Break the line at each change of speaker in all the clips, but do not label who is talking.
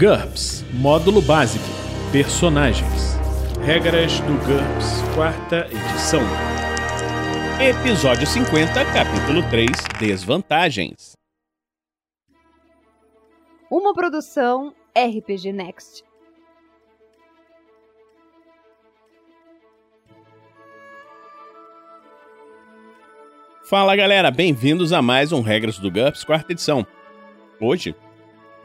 GURPS Módulo Básico Personagens Regras do GURPS, quarta edição. Episódio 50, capítulo 3 Desvantagens.
Uma produção RPG Next.
Fala galera, bem-vindos a mais um Regras do GURPS, quarta edição. Hoje,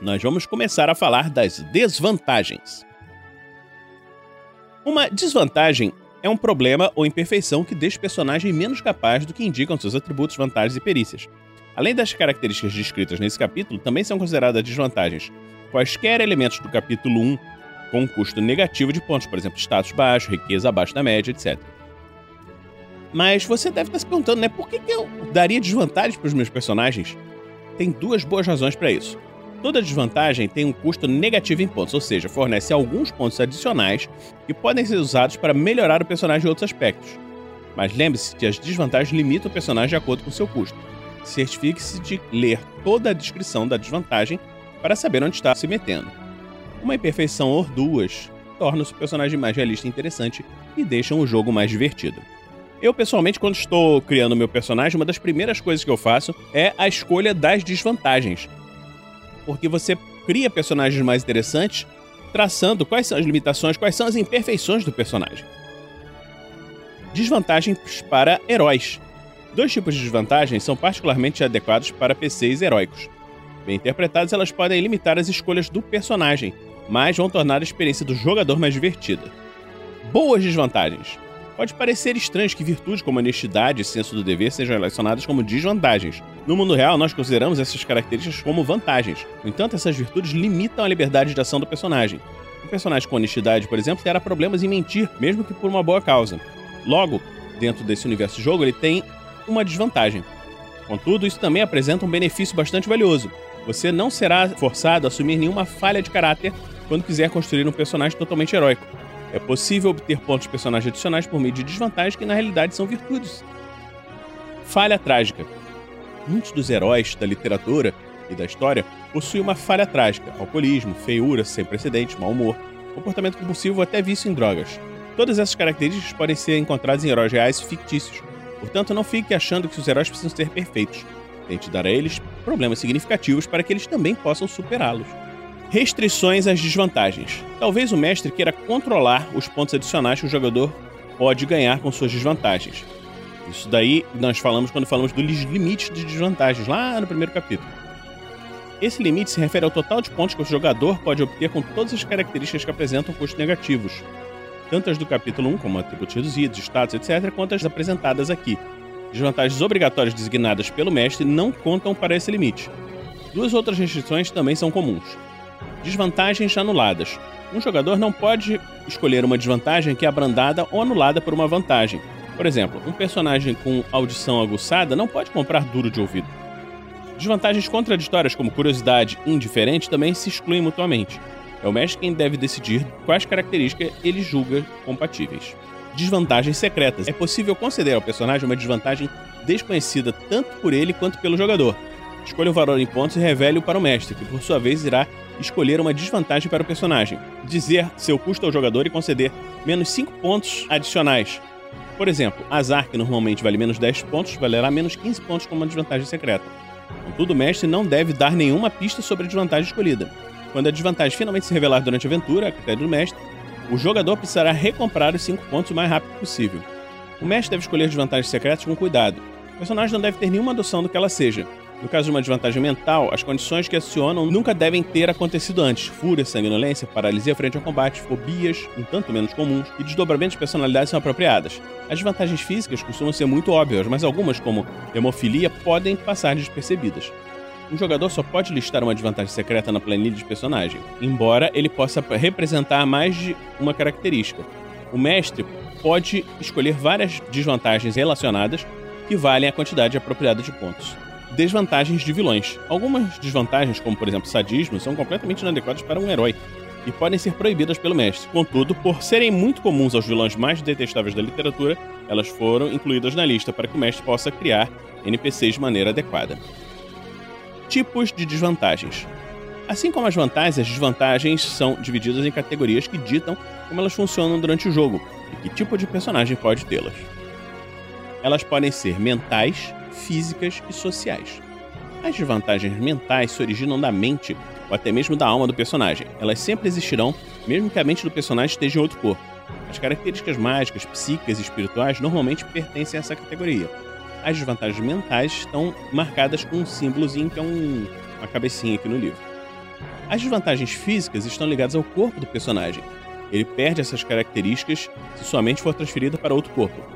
nós vamos começar a falar das desvantagens. Uma desvantagem é um problema ou imperfeição que deixa o personagem menos capaz do que indicam seus atributos, vantagens e perícias. Além das características descritas nesse capítulo, também são consideradas desvantagens quaisquer elementos do capítulo 1 com um custo negativo de pontos, por exemplo, status baixo, riqueza abaixo da média, etc. Mas você deve estar se perguntando, né? Por que, que eu daria desvantagens para os meus personagens? Tem duas boas razões para isso. Toda desvantagem tem um custo negativo em pontos, ou seja, fornece alguns pontos adicionais que podem ser usados para melhorar o personagem em outros aspectos. Mas lembre-se que as desvantagens limitam o personagem de acordo com seu custo. Certifique-se de ler toda a descrição da desvantagem para saber onde está se metendo. Uma imperfeição ou duas torna o personagem mais realista e interessante e deixam o jogo mais divertido. Eu, pessoalmente, quando estou criando meu personagem, uma das primeiras coisas que eu faço é a escolha das desvantagens porque você cria personagens mais interessantes, traçando quais são as limitações, quais são as imperfeições do personagem. Desvantagens para heróis. Dois tipos de desvantagens são particularmente adequados para PCs heróicos. Bem interpretadas, elas podem limitar as escolhas do personagem, mas vão tornar a experiência do jogador mais divertida. Boas desvantagens. Pode parecer estranho que virtudes como honestidade e senso do dever sejam relacionadas como desvantagens. No mundo real, nós consideramos essas características como vantagens. No entanto, essas virtudes limitam a liberdade de ação do personagem. Um personagem com honestidade, por exemplo, terá problemas em mentir, mesmo que por uma boa causa. Logo, dentro desse universo de jogo, ele tem uma desvantagem. Contudo, isso também apresenta um benefício bastante valioso. Você não será forçado a assumir nenhuma falha de caráter quando quiser construir um personagem totalmente heróico. É possível obter pontos de personagem adicionais por meio de desvantagens que na realidade são virtudes. Falha trágica. Muitos dos heróis da literatura e da história possuem uma falha trágica: alcoolismo, feiura sem precedentes, mau humor, comportamento compulsivo até vício em drogas. Todas essas características podem ser encontradas em heróis reais e fictícios. Portanto, não fique achando que os heróis precisam ser perfeitos. Tente dar a eles problemas significativos para que eles também possam superá-los. Restrições às desvantagens. Talvez o mestre queira controlar os pontos adicionais que o jogador pode ganhar com suas desvantagens. Isso daí nós falamos quando falamos dos limites de desvantagens, lá no primeiro capítulo. Esse limite se refere ao total de pontos que o jogador pode obter com todas as características que apresentam custos negativos, tanto as do capítulo 1, como atributos reduzidos, status, etc., quanto as apresentadas aqui. Desvantagens obrigatórias designadas pelo mestre não contam para esse limite. Duas outras restrições também são comuns. Desvantagens anuladas. Um jogador não pode escolher uma desvantagem que é abrandada ou anulada por uma vantagem. Por exemplo, um personagem com audição aguçada não pode comprar duro de ouvido. Desvantagens contraditórias como curiosidade e indiferente também se excluem mutuamente. É o mestre quem deve decidir quais características ele julga compatíveis. Desvantagens secretas. É possível conceder ao personagem uma desvantagem desconhecida tanto por ele quanto pelo jogador. Escolha o valor em pontos e revele-o para o mestre, que por sua vez irá escolher uma desvantagem para o personagem, dizer seu custo ao jogador e conceder menos 5 pontos adicionais. Por exemplo, azar, que normalmente vale menos 10 pontos, valerá menos 15 pontos como uma desvantagem secreta. Contudo, o mestre não deve dar nenhuma pista sobre a desvantagem escolhida. Quando a desvantagem finalmente se revelar durante a aventura, a critério do mestre, o jogador precisará recomprar os 5 pontos o mais rápido possível. O mestre deve escolher desvantagens secretas com cuidado. O personagem não deve ter nenhuma noção do que ela seja, no caso de uma desvantagem mental, as condições que acionam nunca devem ter acontecido antes. Fúria, sanguinolência, paralisia frente ao combate, fobias, um tanto menos comuns, e desdobramentos de personalidade são apropriadas. As desvantagens físicas costumam ser muito óbvias, mas algumas, como hemofilia, podem passar despercebidas. Um jogador só pode listar uma desvantagem secreta na planilha de personagem, embora ele possa representar mais de uma característica. O mestre pode escolher várias desvantagens relacionadas que valem a quantidade apropriada de pontos desvantagens de vilões. Algumas desvantagens, como por exemplo sadismo, são completamente inadequadas para um herói e podem ser proibidas pelo mestre. Contudo, por serem muito comuns aos vilões mais detestáveis da literatura, elas foram incluídas na lista para que o mestre possa criar NPCs de maneira adequada. Tipos de desvantagens. Assim como as vantagens, as desvantagens são divididas em categorias que ditam como elas funcionam durante o jogo e que tipo de personagem pode tê-las. Elas podem ser mentais, físicas e sociais. As desvantagens mentais se originam da mente ou até mesmo da alma do personagem. Elas sempre existirão, mesmo que a mente do personagem esteja em outro corpo. As características mágicas, psíquicas e espirituais normalmente pertencem a essa categoria. As desvantagens mentais estão marcadas com um símbolozinho que é um, uma cabecinha aqui no livro. As desvantagens físicas estão ligadas ao corpo do personagem. Ele perde essas características se sua mente for transferida para outro corpo.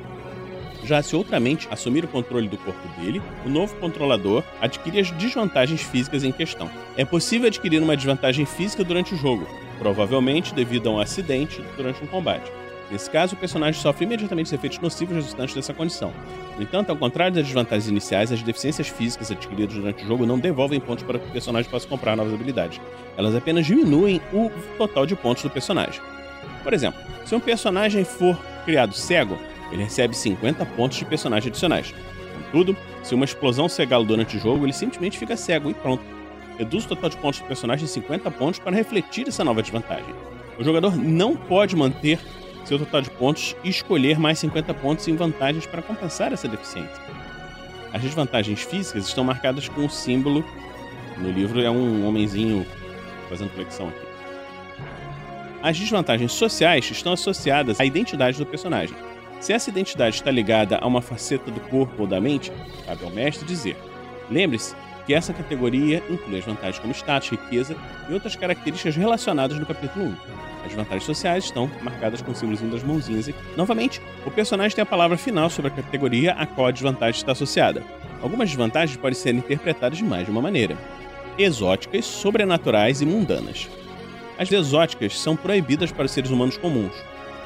Já se outra mente assumir o controle do corpo dele, o novo controlador adquire as desvantagens físicas em questão. É possível adquirir uma desvantagem física durante o jogo, provavelmente devido a um acidente durante um combate. Nesse caso, o personagem sofre imediatamente os efeitos nocivos resultantes dessa condição. No entanto, ao contrário das desvantagens iniciais, as deficiências físicas adquiridas durante o jogo não devolvem pontos para que o personagem possa comprar novas habilidades. Elas apenas diminuem o total de pontos do personagem. Por exemplo, se um personagem for criado cego, ele recebe 50 pontos de personagem adicionais. Contudo, se uma explosão cegá-lo durante o jogo, ele simplesmente fica cego e pronto. Reduz o total de pontos do personagem em 50 pontos para refletir essa nova desvantagem. O jogador não pode manter seu total de pontos e escolher mais 50 pontos em vantagens para compensar essa deficiência. As desvantagens físicas estão marcadas com o símbolo. No livro é um homenzinho fazendo flexão aqui. As desvantagens sociais estão associadas à identidade do personagem. Se essa identidade está ligada a uma faceta do corpo ou da mente, cabe ao mestre dizer: lembre-se que essa categoria inclui as vantagens como status, riqueza e outras características relacionadas no capítulo 1. As vantagens sociais estão marcadas com o símbolozinho das mãozinhas. E, novamente, o personagem tem a palavra final sobre a categoria a qual a desvantagem está associada. Algumas desvantagens podem ser interpretadas de mais de uma maneira: exóticas, sobrenaturais e mundanas. As exóticas são proibidas para os seres humanos comuns.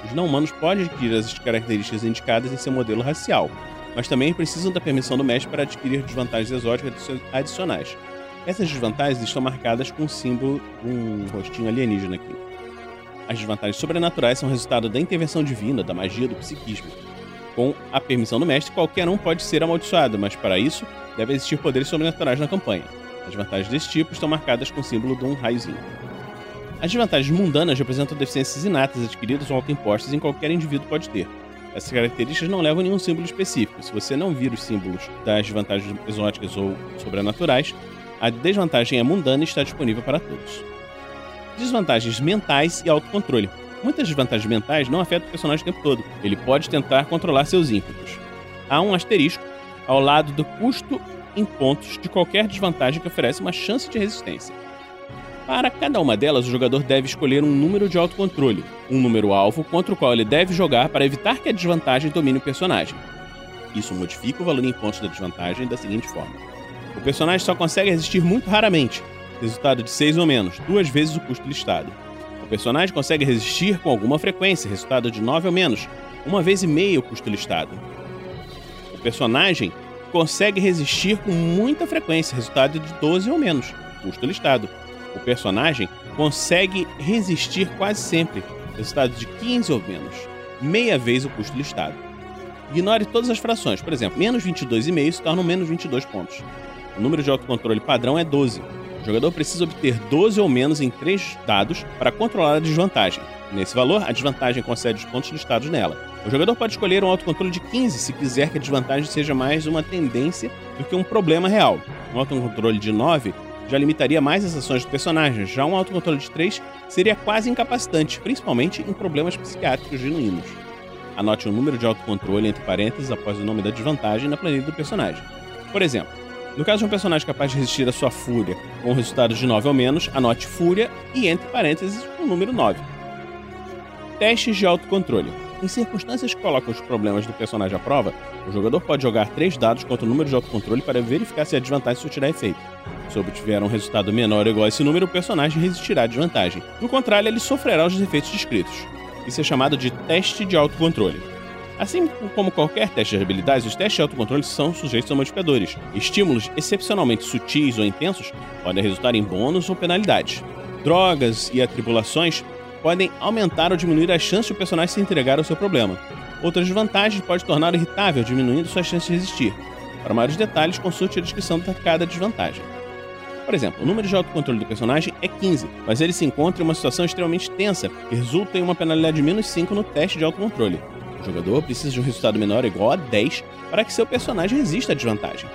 Os não-humanos podem adquirir as características indicadas em seu modelo racial, mas também precisam da permissão do mestre para adquirir desvantagens exóticas adicionais. Essas desvantagens estão marcadas com o símbolo um rostinho alienígena aqui. As desvantagens sobrenaturais são resultado da intervenção divina, da magia, do psiquismo. Com a permissão do mestre, qualquer um pode ser amaldiçoado, mas para isso deve existir poderes sobrenaturais na campanha. As vantagens desse tipo estão marcadas com o símbolo de um raiozinho. As desvantagens mundanas representam deficiências inatas adquiridas ou autoimpostas em qualquer indivíduo pode ter. Essas características não levam a nenhum símbolo específico. Se você não vir os símbolos das desvantagens exóticas ou sobrenaturais, a desvantagem é mundana e está disponível para todos. Desvantagens mentais e autocontrole. Muitas desvantagens mentais não afetam o personagem o tempo todo. Ele pode tentar controlar seus ímpetos. Há um asterisco ao lado do custo em pontos de qualquer desvantagem que oferece uma chance de resistência. Para cada uma delas, o jogador deve escolher um número de autocontrole, um número alvo contra o qual ele deve jogar para evitar que a desvantagem domine o personagem. Isso modifica o valor em pontos da desvantagem da seguinte forma: o personagem só consegue resistir muito raramente, resultado de 6 ou menos, duas vezes o custo listado. O personagem consegue resistir com alguma frequência, resultado de 9 ou menos, uma vez e meia o custo listado. O personagem consegue resistir com muita frequência, resultado de 12 ou menos, custo listado. O personagem consegue resistir quase sempre, resultado de 15 ou menos, meia vez o custo listado. Ignore todas as frações, por exemplo, menos 22,5 se tornam menos 22 pontos. O número de autocontrole padrão é 12, o jogador precisa obter 12 ou menos em 3 dados para controlar a desvantagem. Nesse valor, a desvantagem concede os pontos listados nela. O jogador pode escolher um autocontrole de 15 se quiser que a desvantagem seja mais uma tendência do que um problema real. Um autocontrole de 9 já limitaria mais as ações do personagem, já um autocontrole de 3 seria quase incapacitante, principalmente em problemas psiquiátricos genuínos. Anote o um número de autocontrole entre parênteses após o nome da desvantagem na planilha do personagem. Por exemplo, no caso de um personagem capaz de resistir à sua fúria com um resultado de 9 ou menos, anote fúria e entre parênteses o número 9. Testes de autocontrole. Em circunstâncias que colocam os problemas do personagem à prova, o jogador pode jogar três dados contra o número de autocontrole para verificar se a desvantagem surtirá efeito. Se obtiver um resultado menor ou igual a esse número, o personagem resistirá à desvantagem. Do contrário, ele sofrerá os efeitos descritos. Isso é chamado de teste de autocontrole. Assim como qualquer teste de habilidades, os testes de autocontrole são sujeitos a modificadores. Estímulos excepcionalmente sutis ou intensos podem resultar em bônus ou penalidades. Drogas e atribulações podem aumentar ou diminuir a chance de o personagem se entregar ao seu problema. Outras desvantagens podem tornar irritável, diminuindo suas chances de resistir. Para maiores detalhes, consulte a descrição de cada desvantagem. Por exemplo, o número de autocontrole do personagem é 15, mas ele se encontra em uma situação extremamente tensa, que resulta em uma penalidade de menos 5 no teste de autocontrole. O jogador precisa de um resultado menor ou igual a 10 para que seu personagem resista à desvantagem.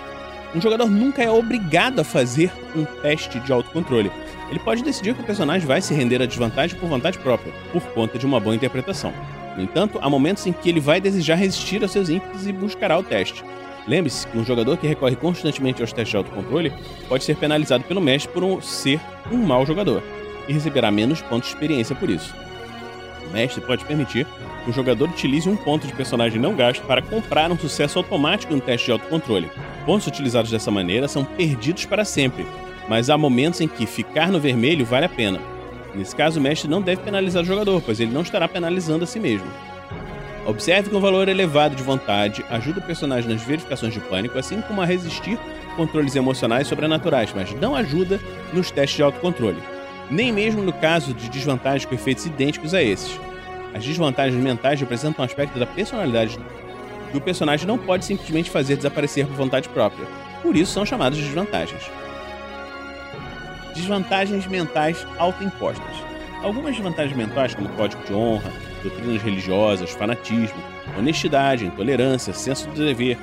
Um jogador nunca é obrigado a fazer um teste de autocontrole. Ele pode decidir que o personagem vai se render à desvantagem por vontade própria, por conta de uma boa interpretação. No entanto, há momentos em que ele vai desejar resistir aos seus ímpetos e buscará o teste. Lembre-se que um jogador que recorre constantemente aos testes de autocontrole pode ser penalizado pelo mestre por um, ser um mau jogador e receberá menos pontos de experiência por isso. O mestre pode permitir que o jogador utilize um ponto de personagem não gasto para comprar um sucesso automático no teste de autocontrole. Pontos utilizados dessa maneira são perdidos para sempre, mas há momentos em que ficar no vermelho vale a pena. Nesse caso, o mestre não deve penalizar o jogador, pois ele não estará penalizando a si mesmo. Observe que um valor elevado de vontade ajuda o personagem nas verificações de pânico, assim como a resistir controles emocionais sobrenaturais, mas não ajuda nos testes de autocontrole. Nem mesmo no caso de desvantagens com efeitos idênticos a esses. As desvantagens mentais representam um aspecto da personalidade do personagem não pode simplesmente fazer desaparecer por vontade própria. Por isso são chamadas de desvantagens. Desvantagens mentais autoimpostas. Algumas desvantagens mentais, como código de honra, doutrinas religiosas, fanatismo, honestidade, intolerância, senso do dever,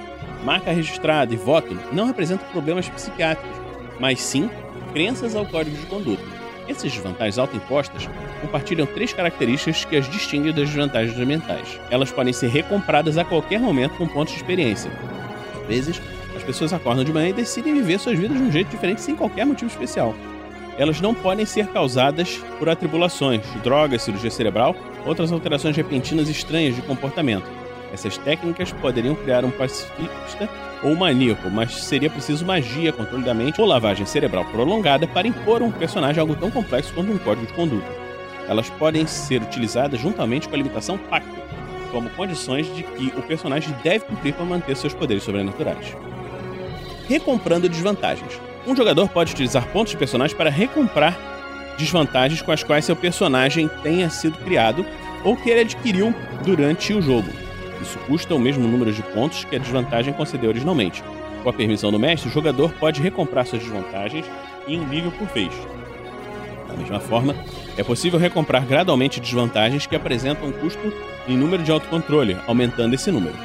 marca registrada e voto não representam problemas psiquiátricos, mas sim crenças ao código de conduta. Essas desvantagens autoimpostas compartilham três características que as distinguem das desvantagens mentais. Elas podem ser recompradas a qualquer momento com pontos de experiência. Às vezes, as pessoas acordam de manhã e decidem viver suas vidas de um jeito diferente sem qualquer motivo especial. Elas não podem ser causadas por atribulações, drogas, cirurgia cerebral outras alterações repentinas estranhas de comportamento. Essas técnicas poderiam criar um pacifista ou maníaco, mas seria preciso magia, controle da mente ou lavagem cerebral prolongada para impor um personagem algo tão complexo quanto um código de conduta. Elas podem ser utilizadas juntamente com a limitação pacto, como condições de que o personagem deve cumprir para manter seus poderes sobrenaturais. Recomprando desvantagens. Um jogador pode utilizar pontos de personagem para recomprar desvantagens com as quais seu personagem tenha sido criado ou que ele adquiriu durante o jogo. Isso custa o mesmo número de pontos que a desvantagem concedeu originalmente. Com a permissão do mestre, o jogador pode recomprar suas desvantagens em um nível por vez. Da mesma forma, é possível recomprar gradualmente desvantagens que apresentam custo em número de autocontrole, aumentando esse número.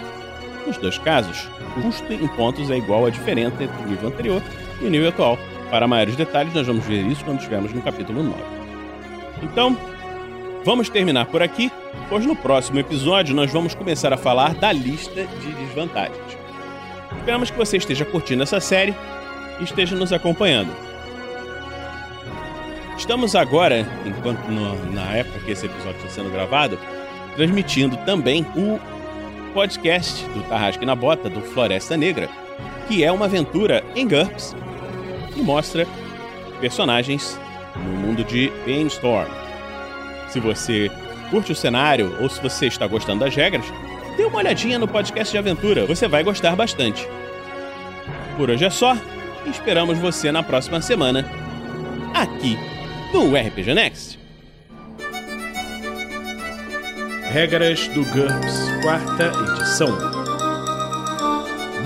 Nos dois casos, o custo em pontos é igual à diferença entre o nível anterior e o nível atual, para maiores detalhes, nós vamos ver isso quando estivermos no capítulo 9. Então, vamos terminar por aqui, pois no próximo episódio nós vamos começar a falar da lista de desvantagens. Esperamos que você esteja curtindo essa série e esteja nos acompanhando. Estamos agora, enquanto no, na época que esse episódio está sendo gravado, transmitindo também o podcast do Tarrasque na Bota, do Floresta Negra, que é uma aventura em GURPS e mostra personagens no mundo de Storm. Se você curte o cenário ou se você está gostando das regras, dê uma olhadinha no podcast de aventura, você vai gostar bastante. Por hoje é só, esperamos você na próxima semana, aqui no RPG Next. Regras do GURPS, quarta edição.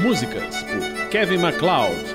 Músicas por Kevin MacLeod